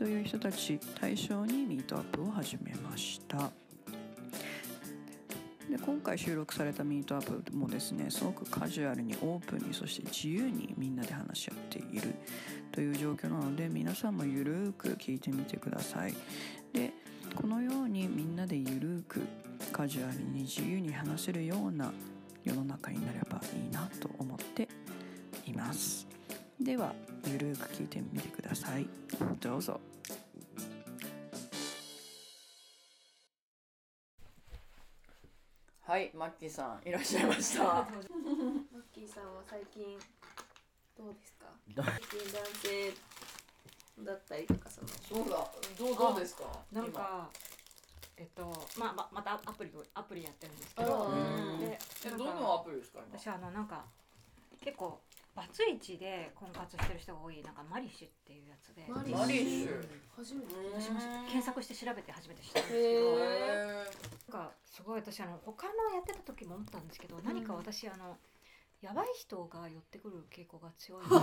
という人たち対象にミートアップを始めました。で今回収録されたミートアップもですねすごくカジュアルにオープンにそして自由にみんなで話し合っているという状況なので皆さんもゆるーく聞いてみてください。でこのようにみんなでゆるーくカジュアルに自由に話せるような世の中になればいいなと思っています。ではゆるく聞いてみてください。どうぞ。はいマッキーさんいらっしゃいました。マッキーさんは最近どうですか？最近男性だったりとかそのそうだ。どうどうですか？なんかえっとまあままたアプリをアプリやってるんですけど。うん。でどのアプリですか今？私あのなんか結構バツイチで婚活してる人が多いなんかマリッシュっていうやつで。ママリッシュ。初めて。私も検索して調べて初めて知ったんですけへどー。なんかすごい私あの他のやってた時も思ったんですけど、何か私あのやばい人が寄ってくる傾向が強い。ど や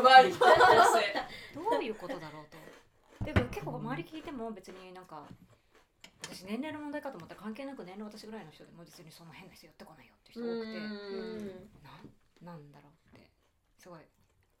ばい人ういうことだろうと。でも結構周り聞いても別になんか私年齢の問題かと思ったら関係なく年齢私ぐらいの人でも別にそんな変な人寄ってこないよっていう人多くてなんなんだろうってすごい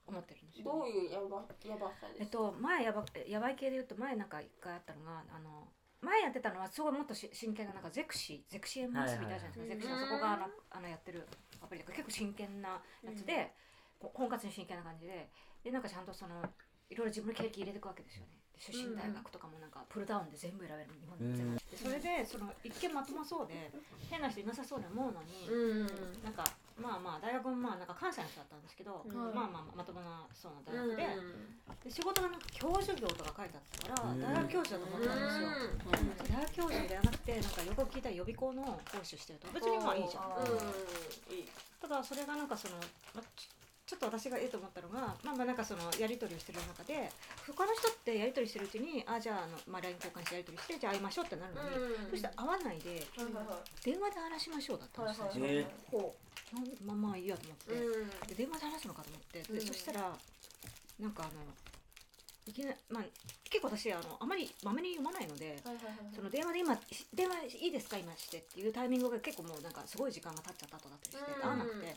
思ってるんですよ、どういうやばやばさですえっと前やばやばい系で言うと前なんか一回あったのがあの前やってたのはすごいもっとし真剣ななんかゼクシーゼクシー MS みたいじゃないですか、ゼクシーはそこがあのやってるアプリだから結構真剣なやつで、婚活に真剣な感じででなんかちゃんとそのいろいろ自分の経歴入れていくわけですよね。で出身大学とかもなんかプルダウンで全部選べる日本で全部、でそれでその一見まともそうで変な人いなさそうに思うのに、うん。なんかまあまあ大学もまあなんか関西の人だったんですけど、うん。まあまあまともなそうな大うん学で,、で仕事がなんか教授業とか書いてあったから、うん。大学教授だと思ったんですよ、大学教授ではなくてなんかよく聞いたら予備校の講師をしてると別にまあいいじゃん。いい。ただそれがなんかその、まあ、ちちょっと私がいいと思ったのがまあまあなんかそのやり取りをしてる中で他の人ってやり取りしてるうちにあじゃああの、まあ、LINE 交換してやり取りしてじゃあ会いましょうってなるのに、そして会わないで電話で話しましょうだったんですよ、はい最初はまあまあいいやと思って、うで電話で話すのかと思って、でうん。そしたらなんかあのいきなまあ結構私あのあまりまめに読まないので、はいはいはいその電話で今し電話いいですか今してっていうタイミングが結構もうなんかすごい時間が経っちゃった後だったりして、合わなくて。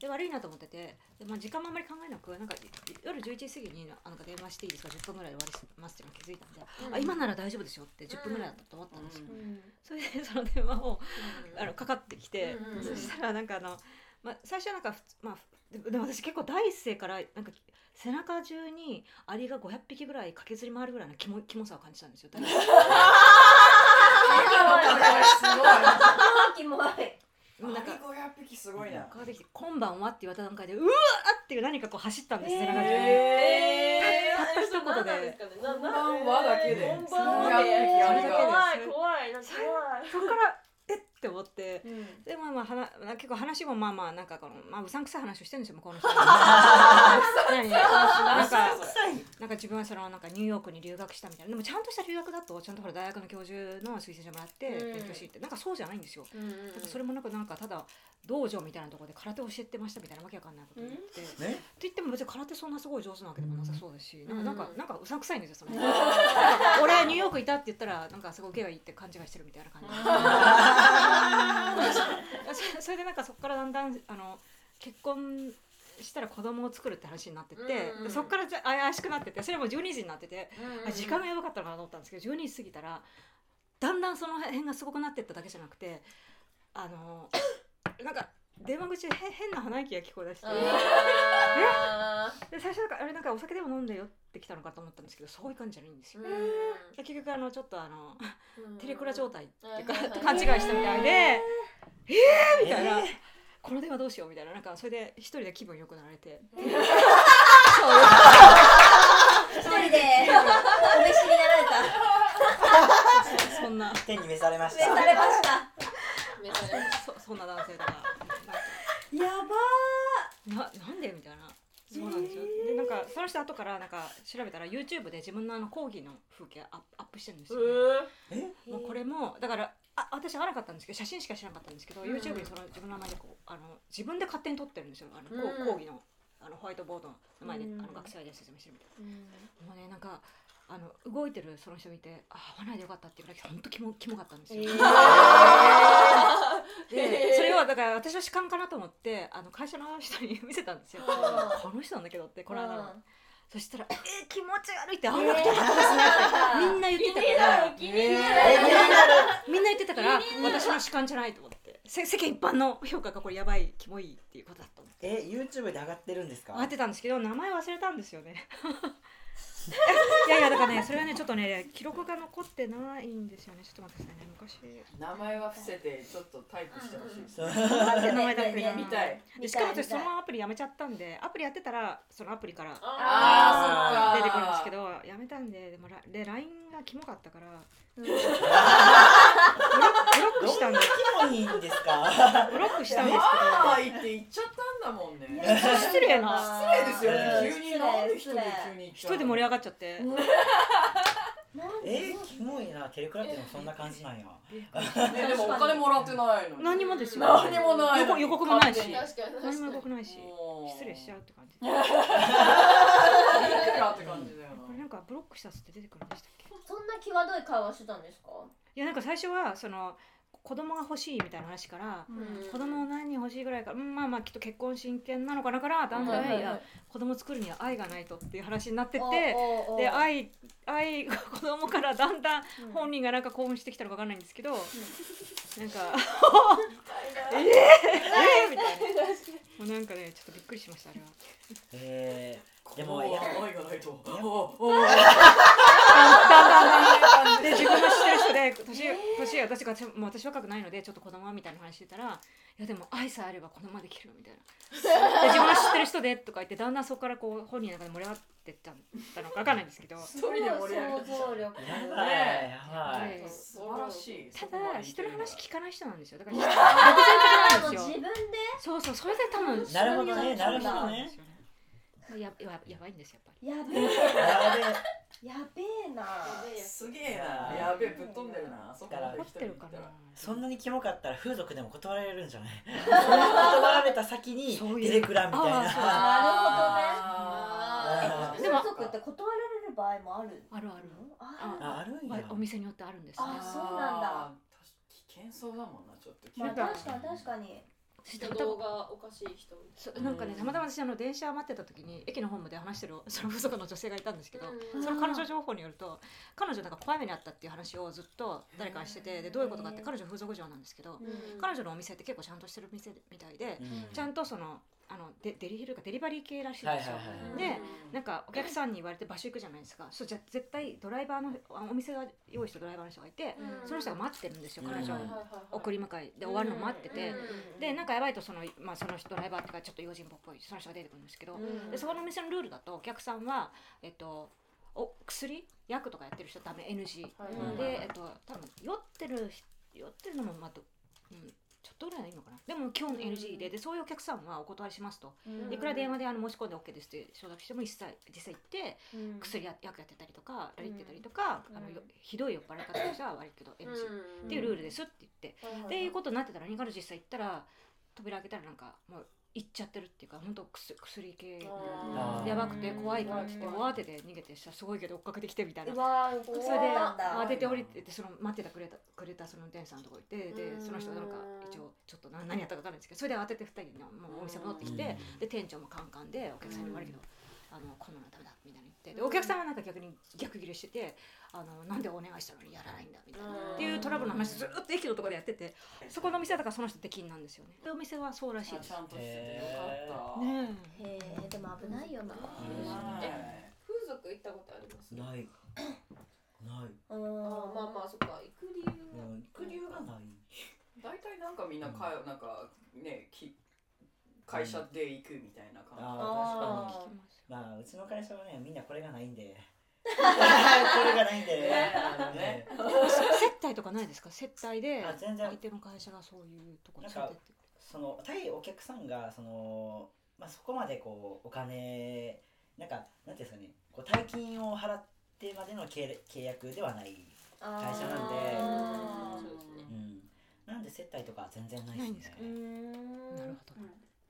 で悪いなと思っててで、まあ、時間もあんまり考えなくなんか夜11時過ぎにあなんか電話していいですか？10分ぐらいで終わりますっていうのに気づいたんで、うん。あ今なら大丈夫ですよって10分ぐらいだったと思ったんですよ、うん。それでその電話をあのかかってきて、うんうんそしたらなんかあの、まあ、最初はなんかまあでも私結構第一声からなんか背中中にアリが500匹ぐらい駆けずり回るぐらいのキモキモさを感じたんですよ。第一声キモいもうなんか500匹すごいな変わってきて「今晩は?」って言われた段階で「うわっ!」っていう何かこう走ったんです背中中に。えたった一言で何なんですかねなこんばんはだけで？こんばんは500匹ありが怖い怖いなんかそこからえっ？って思って。怖いでまあまあはな結構話もまあまあなんかこのまあうさんくさい話をしてるんですよ向こうの人 何？なんかなんか自分はそのなんかニューヨークに留学したみたいな。でもちゃんとした留学だとちゃんとほら大学の教授の推薦してもらってうん。勉強していってなんかそうじゃないんですよ。うんなんかそれもなんかなんかただ道場みたいなところで空手教えてましたみたいなわけわかんないこと言って、ってね。言っても別に空手そんなすごい上手なわけでもなさそうですし、うんなんかなん。かなんかうさんくさいんですよその 俺ニューヨークいたって言ったらなんかすごい受けがいいって勘違いしてるみたいな感じ そそれでなんかそこからだんだんあの結婚したら子供を作るって話になってって、うんうんでそこからじゃ怪しくなっててそれも12時になってて、うんあ時間がやばかったのかなと思ったんですけど12時過ぎたらだんだんその辺がすごくなってっただけじゃなくてあの なんか電話口でへ変な鼻息が聞こえ出して、あで最初なんかあれなんかお酒でも飲んでよってきたのかと思ったんですけどそういう感じじゃないんですよ。結局あのちょっとあのうん。テレクラ状態っていうか勘違いしたみたいでえーみたいな、この電話どうしようみたいな。なんかそれで一人で気分良くなられて。一人でお召しになられた。れまし召さたれました。めちゃめちゃそそんな男性とか。やばななんでみたいなそうなんですよ、でなんかその人後からなんか調べたら YouTube で自分のあの講義の風景アップアップしてるんですよ、ね。えもうこれもだからあ私会わなかったんですけど写真しか知らなかったんですけど、うんうん YouTube にその自分の名前でこうあの自分で勝手に撮ってるんですよ。あの、こううん。講義のあのホワイトボードの前で、うんあの学生で説明してるみたいな。もうねなんかあの動いてるその人見てあ会わないでよかったっていうぐらい本当キモキモかったんですよ、でそれをだから私は主観かなと思ってあの会社の人に見せたんですよ、この人なんだけどってこの間の、そしたら「えー、気持ち悪い」って会わなくてよかったですねって みんな言ってたから。気になるえ気になる。みんな言ってたから私の主観じゃないと思って。せ世間一般の評価がこれやばいキモいっていうことだと思ってえ YouTube で上がってるんですか？会ってたんですけど名前忘れたんですよね いやいやだからねそれはねちょっとね記録が残ってないんですよね。ちょっと待ってくださいね。昔。名前は伏せてちょっとタイプしてほしいです。そうなんて名前だっけな。ね見たい。でしかも私そのアプリやめちゃったんでアプリやってたらそのアプリからあーそっか。出てくるんですけどやめたんででもラで LINE がキモかったから。ブロックしたんで。すキモいんですか？ブロックしたんですまあいいって言っちゃったんだもんね。けど失礼な。失礼ですよね。うん急になん人で急に一人で盛り上がっちゃって。えキモいな。テレクラっていうのもそんな感じなんや。ねでもお金もらってないのに。何もですよ。何もない予告予告もないし。何も予告ないし。失礼しちゃうって感じ。いくらって感じだよこれなんかブロックしたっつって出てくるんでしたっけ？そんな際どい会話してたんですか？いやなんか最初はその子供が欲しいみたいな話から、うん。子供何人欲しいぐらいから、うん、まあまあきっと結婚真剣なのかなからだんだん、はいはい子供作るには愛がないとっていう話になってておおおで愛愛子供からだんだん本人がなんか興奮してきたのかわかんないんですけど、なんか えー、えー、みたいな。もうなんかねちょっとびっくりしましたあれは。えー、でも愛がないとやおおで自分の知ってる人で年年私がもう私若くないのでちょっと子供はみたいな話してたらいやでも愛さえあれば子供はできるみたいな。で 自分の知ってる人でとか言ってだんだんそこからこう本人の中で盛り上がってったのかわかんないんですけど。一人で盛り上がっちゃう。想像力やばい。やばい。で素晴らしい。ただ人の話聞かない人なんですよ。だから独善的なんですよ。自分でそうそうそれで多分なるほどねなるほどね。ですよやややばいんですよやっぱり。やべえやべえやべえなすげえな。やべえぶっ飛んでるな。そっから怒ってるかな。そんなにキモかったら風俗でも断られるんじゃない？断られた先にテレクラみたいあなあーー。でも風俗って断られる場合もある？あるある。あああるんや。お店によってあるんですね。あそうなんだ。危険そうだもんなちょっと。まあ確かに確かに人道がおかしい人そなんかねたまたま私あの電車待ってた時に駅のホームで話してるその風俗の女性がいたんですけど、うん。その彼女情報によると彼女なんか怖い目にあったっていう話をずっと誰かにしててでどういうことかって彼女風俗嬢なんですけど、な彼女のお店って結構ちゃんとしてる店みたいで、うん。ちゃんとそのあのデデリヘルかデリバリー系らしいんですよ。はいはいはいでなんかお客さんに言われて場所行くじゃないですか。そうじゃ絶対ドライバーのあお店が用意したドライバーの人がいて、その人が待ってるんですよ彼女うんを送り迎えで終わるのを待ってて、でなん。かやばいとその,、まあ、その人ドライバーとかちょっと用心棒っぽいその人が出てくるんですけど、でそこのお店のルールだとお客さんは、えっと、お薬？薬とかやってる人ダメ NG、うんで、えっと、多分酔ってる酔ってるのもまあど、うん、ちょっとぐらいはいいのかな？でも基本 NG ででそういうお客さんはお断りしますと、いくら電話であの申し込んで OK ですって承諾しても一切実際行って薬や薬やってたりとかラリってたりとか、あのよひどい酔っ払い方の人は悪いけど NG、っていうルールですって言って、っていうことになってたらに彼女実際行ったら扉開けたらなんかもう行っちゃってるっていうか本当薬薬系。やばくて怖いからって言って慌てて逃げてしたらすごいけど追っかけてきてみたいな。それで慌てて降りててその待ってたくれたくれたその店員さんのとこ行ってでその人がなんか一応ちょっと何何やったか分かんないんですけどそれで慌てて2人のもうお店戻ってきてで店長もカンカンでお客さんに悪いけど。あのこんなのダメだみたいに言ってでお客さんはなんか逆に逆ギレしててあのなんでお願いしたのにやらないんだみたいな。っていうトラブルの話ずっと駅のところでやっててそこのお店だからその人出禁なんですよね。でお店はそうらしいです。ちゃんとしててよかった。ねへえでも危ないよな。え風俗行ったことあります？ない。ない。うんあまあまあそっか。行く理由行く理由がない。大体なんかみんなかなんかねき会社で行くみたいな感ああ聞きますまあうちの会社はねみんなこれがないんで。これがないんで。ね。あのね。ね接待とかないですか？接待であ全然。相手の会社がそういうところになんか連れてって。その対お客さんがその、まあ、そこまでこうお金なんかなんていうんですかね。こう大金を払ってまでの契契約ではない、会社なんで。そうですね。うん、なんで接待とか全然ないですか？ですねうん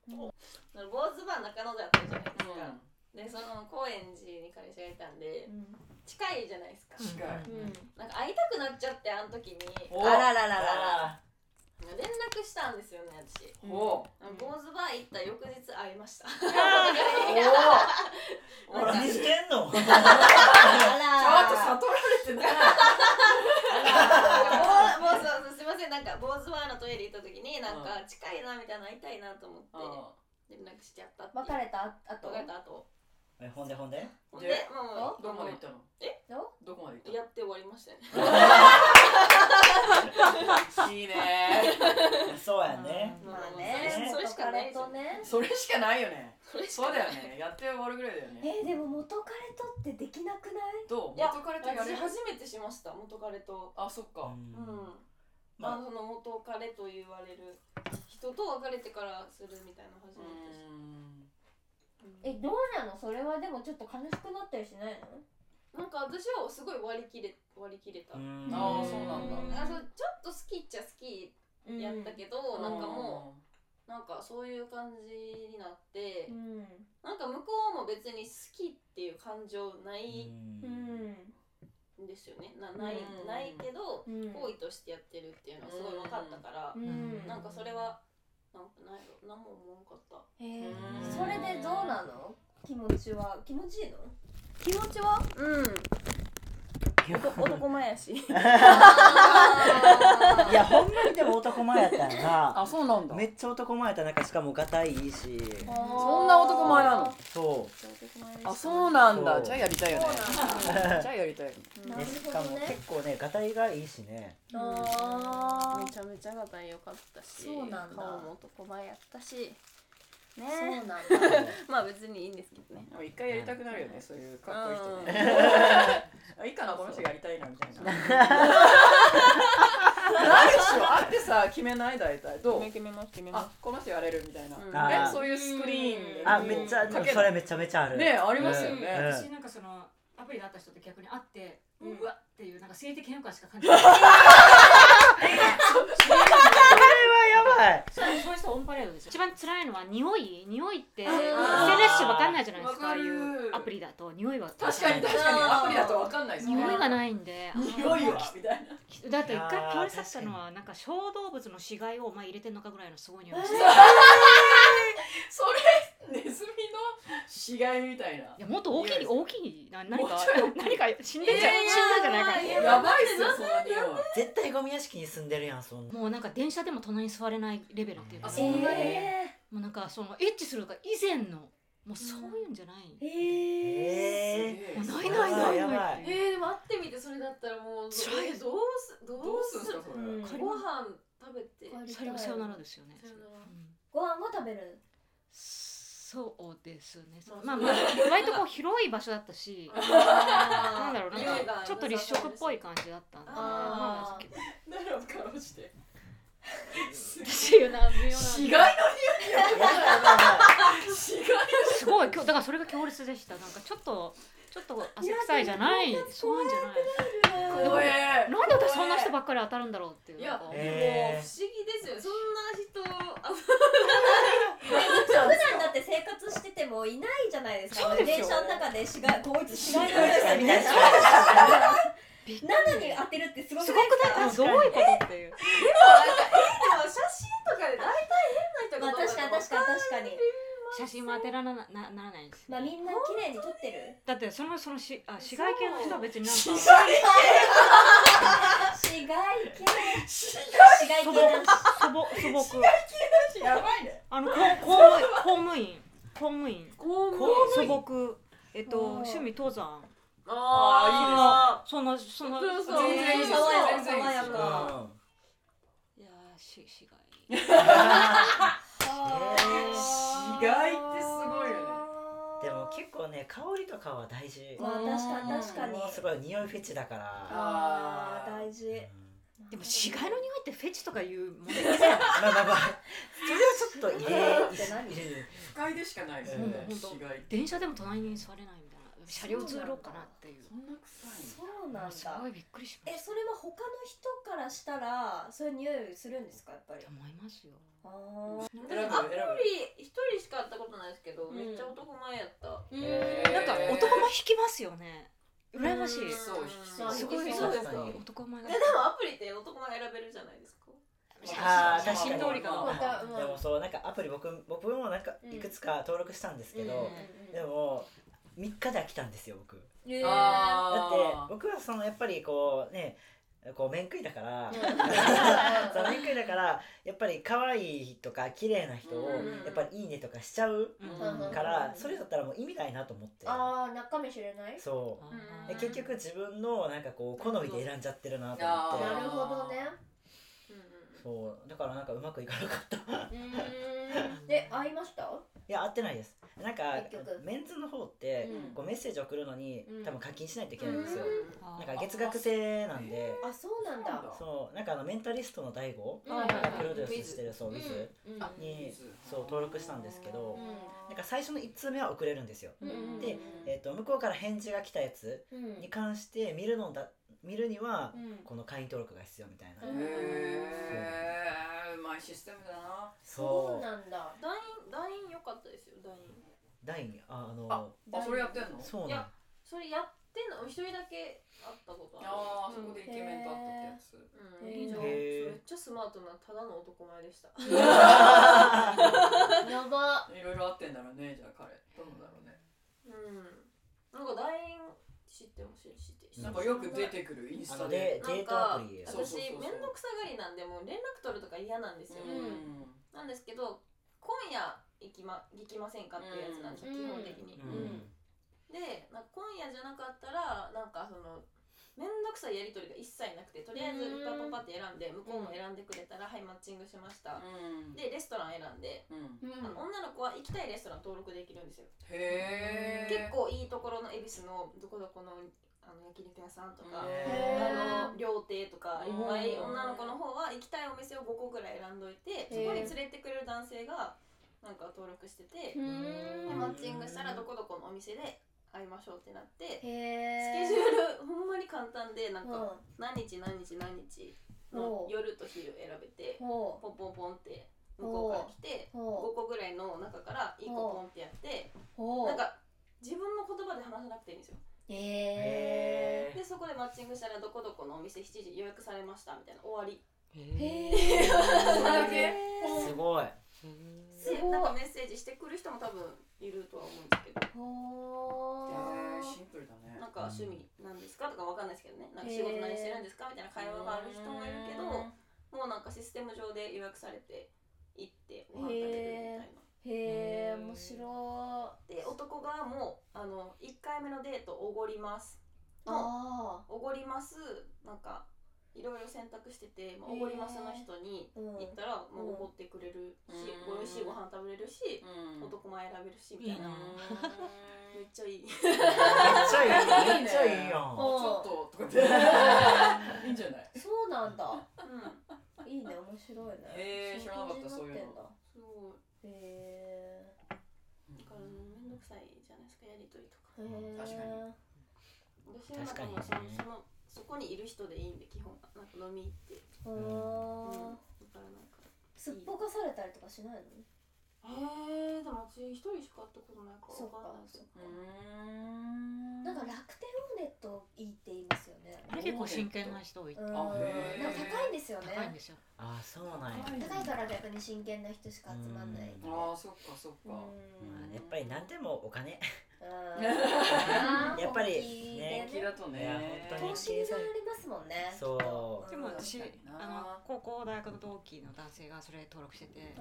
なるほど坊主バー中野であったじゃないですか、うんでその高円寺に彼氏がいたんでうん。近いじゃないですか、近い。うん。なんか会いたくなっちゃってあの時に。おあらららら連絡したんですよね私。お坊主バー行った翌日会いました。お何してんの？あちょっとら悟られてない もうもうそうすいません。なんか坊主バーのトイレ行った時になんか近いなみたいな会いたいなと思って連絡しちゃった別れた後？別れた後えほんでほんで？ほんででもうどこまで行ったの？え？どこまで行っやって終わりましたよね。た のいいね。そうやね。まあね。ね。それしかないですよ元彼とね。それしかないよね。それしかそうだよね。やって終わるぐらいだよね。えーでも元彼とってできなくない？どう？いや元彼とや私れ初めてしました元彼と。あそっか。うん。まあまあ。その元彼と言われる人と別れてからするみたいなの初うめてですんえどうなの？それはでもちょっと悲しくなったりしないの？なんか私はすごい割り切れ割り切れた。うん。あーそうなんだ。あそうちょっと好きっちゃ好きやったけど、なんかもうなんかそういう感じになってう、ん。なんか向こうも別に好きっていう感情ないうん。んですよね。なない,、うん。ないけどうん。行為としてやってるっていうのはすごい分かったから、うん。なんかそれはなんかなんやろ何も思わんかった。えー。うん。それでどうなの？気持ちは？気持ちいいの？気持ちは？うん男前やし。いやほんまにでも男前やったんがあそうなんだ。めっちゃ男前やったなんかしかもガタイいいしそんな男前なの？そう。あそうなんだ。じゃあやりたいよね。じゃあやりたいなるでしかもほどね結構ねガタイがいいしね。あめちゃめちゃがたい良かったし。そうなんだ。顔も男前やったしそうねなんだ。まあ別にいいんですけどね。でも一回やりたくなるよねそういうかっこいい人ね。あいいかなこの人やりたいなみたいな。ないでしょ。あってさ決めない大体。どう？決めます決めあこの人やれるみたいな、うん。そういうスクリーンであめっちゃかけそれめちゃめちゃある。ねありますよね、うん。私なんかそのアプリで会った人と逆に会って、ううんわっていうなんか性的変化しか感じない はやばい。そうそういう人オンパレードですよ。一番辛いのは匂い。匂いって SNS ー。じゃ分かんないじゃないですかああいうアプリだと。匂いは。確かに確かに。アプリだとわかんないですね。匂いがないんで。あ匂いは。みたいなだって一回いやー通り去ったのはなんか小動物の死骸をまあ入れてんのかぐらいのすごい匂いですそれネズミの死骸みたいな。いやもっと大きい大きいな何か何か死んでんじゃ、死んだんじゃないかいややばいっすよそんな匂い。絶対ゴミ屋敷に住んでるやんそんなもうなんか電車でも隣に座れないレベルっていうか。あそんなに？えもうなんかそのエッチするが以前のもうそういうんじゃない、ー。ええもうないーないないないいえー、でも会ってみてそれだったらもう辛い。えどうすどどうすんですかそれ、うん。ご飯食べて。ーさよさよならですよね、ご飯も食べるそうですね。まあまあまあ割とこう広い場所だったし なんだろうな。ちょっと立食っぽい感じだったんでまああー誰をかろうして私いうな微妙な死骸の匂いすごい。今日だからそれが強烈でした。なんかちょっとちょっと汗臭いじゃない。そういうんじゃない。なんで私そんな人ばっかり当たるんだろうっていう。い。や、もう不思議ですよ。そんな人あ 普段だって生活しててもいないじゃないですか。そうですよ電車の中で死骸こいつ死骸の匂いみたいな。なのに当てるってすごくすないごくないどういうことっていう。でも写真とかで大体変なまあ人が確かに確かに確かに。写真も当てらななならないんですまあみんな綺麗に撮ってる。だってそのそのしあ市外系の人は別になんか。死骸系。死骸系。男子。素 朴素朴。やばいねあのこ 公務員。公務員。公務素朴。えっと趣味登山。あそのそのそうそう全然いいです爽やか全然いいです爽やか。いやーし市外死骸ってすごいよね。でも結構ね香りとかは大事。まあ確かに確かに。すごい匂いフェチだから。あー。大事でも死骸の匂いってフェチとかいうものまあまあまあそれはちょっと入れって何不快でしかないですよねうん死骸電車でも隣に座れないみたいな車両通ろうかなっていうそんな臭いそうなんだすごいびっくりしまえしそれは他の人からしたらそういう匂いするんですかやっぱり思いますよあー選ぶアプリ一人しか会ったことないですけど、うんめっちゃ男前やった。へーなんか男前引きますよね羨ましい。うん。そう引きそうすごいそうです男前がえでもアプリって男前選べるじゃないですか。あー写真通りか確な。でもそうなんかアプリ僕僕もなんかいくつか登録したんですけど、でも3日で飽きたんですよ僕。えー。だってあ僕はそのやっぱりこうねこう面食いだから、面食いだからやっぱり可愛いとか綺麗な人をうんやっぱりいいねとかしちゃうからそれだったらもう意味ないなと思って。ああ中身知れない？そう。結局自分のなんかこう好みで選んじゃってるなと思って。なるほどね。そう。だからなんかうまくいかなかった。で会いました？いや合ってないですなんかメンズの方ってうん。こうメッセージ送るのにうん。多分課金しないといけないんですよ。あなんか月額制なんで。あそうなんだ。そう。なんかあのメンタリストの大悟うん。がプロデュースしてるそうウィズ。に水そう登録したんですけどうなんか最初の1通目は送れるんですよ。でえー、と向こうから返事が来たやつうん。に関して見るのだ見るにはうん。この会員登録が必要みたいな、うん。へえう。まいシステムだな。そうなんだ。ダインダイン良かったですよダイン。第2ああのああそれやってんの？そうなんいやそれやってんの？一人だけ会ったことある。ああそこでイケメンと会ったってやつ。うん、へー。以上へー。めっちゃスマートなただの男前でした。やば。いろいろ会ってんだろうねじゃあ彼。どうなんだろうね。うん。なんかダイン知ってほしい知って。なんかよく出てくるインスあタでデートアかプリそう私面倒くさがりなんでもう連絡取るとか嫌なんですよ。うん。なんですけど今夜行きま行きませんかっていうやつなんですよ、うん。基本的に。うん。でなんか今夜じゃなかったらなんかその面倒くさいやり取りが一切なくてとりあえずパパパって選んで向こうも選んでくれたら、はいマッチングしました、うん。でレストラン選んで、うん。うんあの女の子は行きたいレストラン登録できるんですよ、へえ結構いいところの恵比寿のどこどこのあの焼肉屋さんとか、へあの料亭とかいっぱいうん女の子の方は行きたいお店を5個ぐらい選んどいてそこに連れてくれる男性がなんか登録してて、うでん。マッチングしたらどこどこのお店で会いましょうってなって、へスケジュールほんまに簡単でなんかう。ん何日何日何日の夜と昼選べてほポンポンポンって向こうから来て5ほ個ぐらいの中から1個ポンってやってなんか自分の言葉で話さなくていいんですよ。へでそこでマッチングしたらどこどこのお店7時予約されましたみたいな終わり。えへへそれだけすごい なんかメッセージしてくる人も多分いるとは思うんですけど。ほへえシンプルだね。なんか趣味なんですかとかわかんないですけどねなんか仕事何してるんですかみたいな会話がある人もいるけどもうなんかシステム上で予約されて行ってご飯食べるみたいな。へえ面白で男側もあの1回目のデートおごります。おごります。なんかいろいろ選択してて、まあ、おごりますの人に行ったらもうおごってくれるし、うん。美味しいご飯食べれるし、うん。男前選べるしみたいな。いいなめっちゃいい。めっちゃいい。めっちゃいいやん。あちょっととかって。いいんじゃない？そうなんだ。うん。いいね面白いね。へー知らなかったそういうの。のそう。へだからめんどくさいじゃないですかやりとりとか。えへえ確かに。私はなんかもうそのそのそこにいる人でいいんで基本なんか飲み行って、ううん、んだからなんかすっぽかされたりとかしないの？えー、でも私一人しか会ったことないからそっかんないですようん。なんか楽天オーネットいいって言いますよね。あれ結構真剣な人多い。なん。か高いんですよね。高いんですよ。あそうなんや。高いから逆に真剣な人しか集まんない。うん。ああそっかそっか。まあやっぱり何でもお金。うん。やっぱりね。本気だとね。本当に。投資になりますもんねそうでも私あの高校大学の同期の男性がそれ登録してて。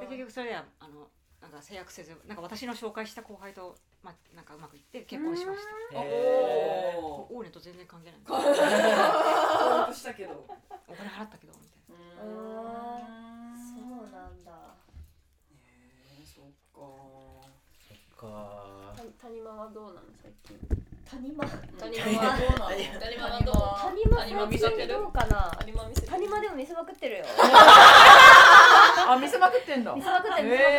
結局それではあのなんか制約せずなんか私の紹介した後輩と、まあ、なんかうまくいって結婚しました。おオー。ネと全然関係ない。登録したけど。お金払ったけどみたいな。そうなんだ。へえそっかか。た谷間はどうなの最近？谷間。谷谷間。間。どうなの谷間。はどう谷間。谷間。見せてるどうかな谷間。見せて谷間。でも見せまくってるよあ見せまくってんだ見せまくってる見せまくってる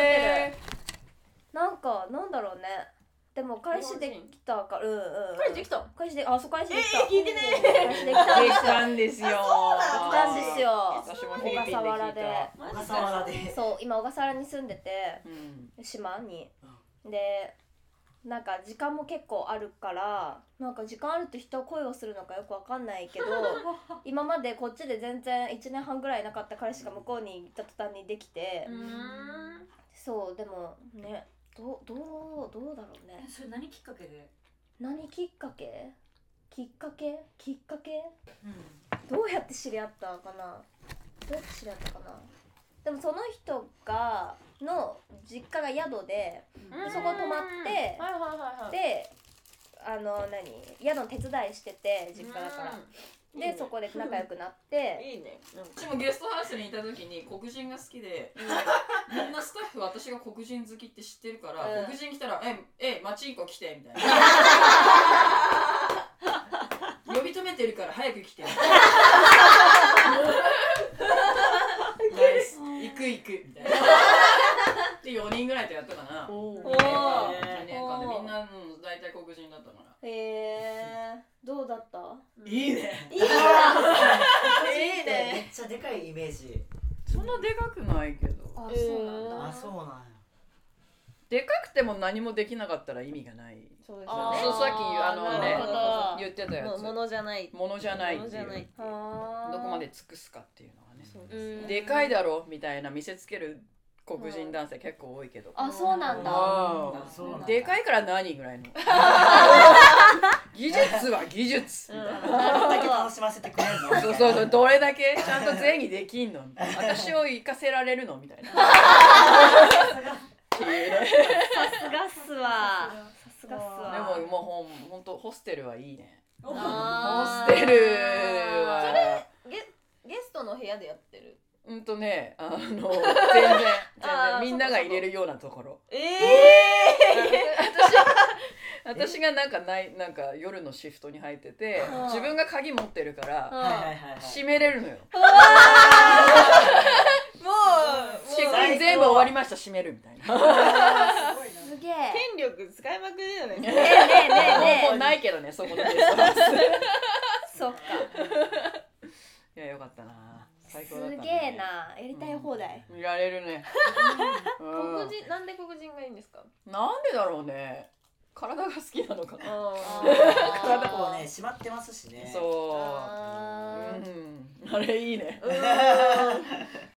へなんかなんだろうねでも彼氏できたからうんうんうん彼氏できた彼氏であそう彼氏できたえー聞いてね彼氏できたんできですよたんですよできたんですよ私も小笠原でた小笠原でそう今小笠原に住んでてうん島にでなんか時間も結構あるからなんか時間あると人は恋をするのかよくわかんないけど 今までこっちで全然1年半ぐらいなかった彼氏が向こうに行った途端にできて、うん。そうでもねどうどうどうだろうね。それ何きっかけで？何きっかけ？きっかけ？きっかけ？うん。どうやって知り合ったかな？どうやって知り合ったかな？でもその人がの実家が宿でうん。そこ泊まってはいはいはいはい。であの何宿の手伝いしてて実家だから。うん。でそこで仲良くなって。いいね。なんか。私もゲストハウスにいた時に黒人が好きで、みんなスタッフ私が黒人好きって知ってるから、うん。黒人来たら「ええマチンコ来て」みたいな。呼び止めてるから早く来て。ナイス。行く行く。みたいなで4人ぐらいとやったかな。お2お年間でみんな、うん、大体黒人だったから。へえどうだった？いいね。いいないいめねっちゃでかいイメージ。そんなでかくないけど。あえーそうなんだ。あそうなんや。でかくても何もできなかったら意味がない。そうですあーそうさっきあのね言ってたやつ。もものじゃない。ものじゃないっていう。ものじゃないはーどこまで尽くすかっていうのはね。でかいだろみたいな見せつける黒人男性結構多いけど。あそうなんだ。うなん。だでかいから何ぐらいの？技術は技術。みたいなど。れだけ楽しませてくれるの？そうそうそう。どれだけちゃんと善にできんの？私を生かせられるの？みたいな。さすがっすわ。さすがっすわ。でももうほんほんとホステルはいいね。ホあー。ステルは。ゲゲストの部屋でやってる？うんとねあの 全然全あー然みんなが入れるようなところ。え え私私がなんかないなんか夜のシフトに入っててうん自分が鍵持ってるからはいはいはいはい。閉めれるのよ。もうチェックイン全部終わりました閉めるみたいな。すげえ。権力使いまくりだよね。ねえねえねえねもうないけどねそこのゲストそっか。いやよかったな最高だった、ね、すげえな。やりたい放題。見られるね、うん。黒人なんで黒人がいいんですか？なんでだろうね。体が好きなのかな。体こうね締まってますしね。そう。あー。うん。あれいいね。うん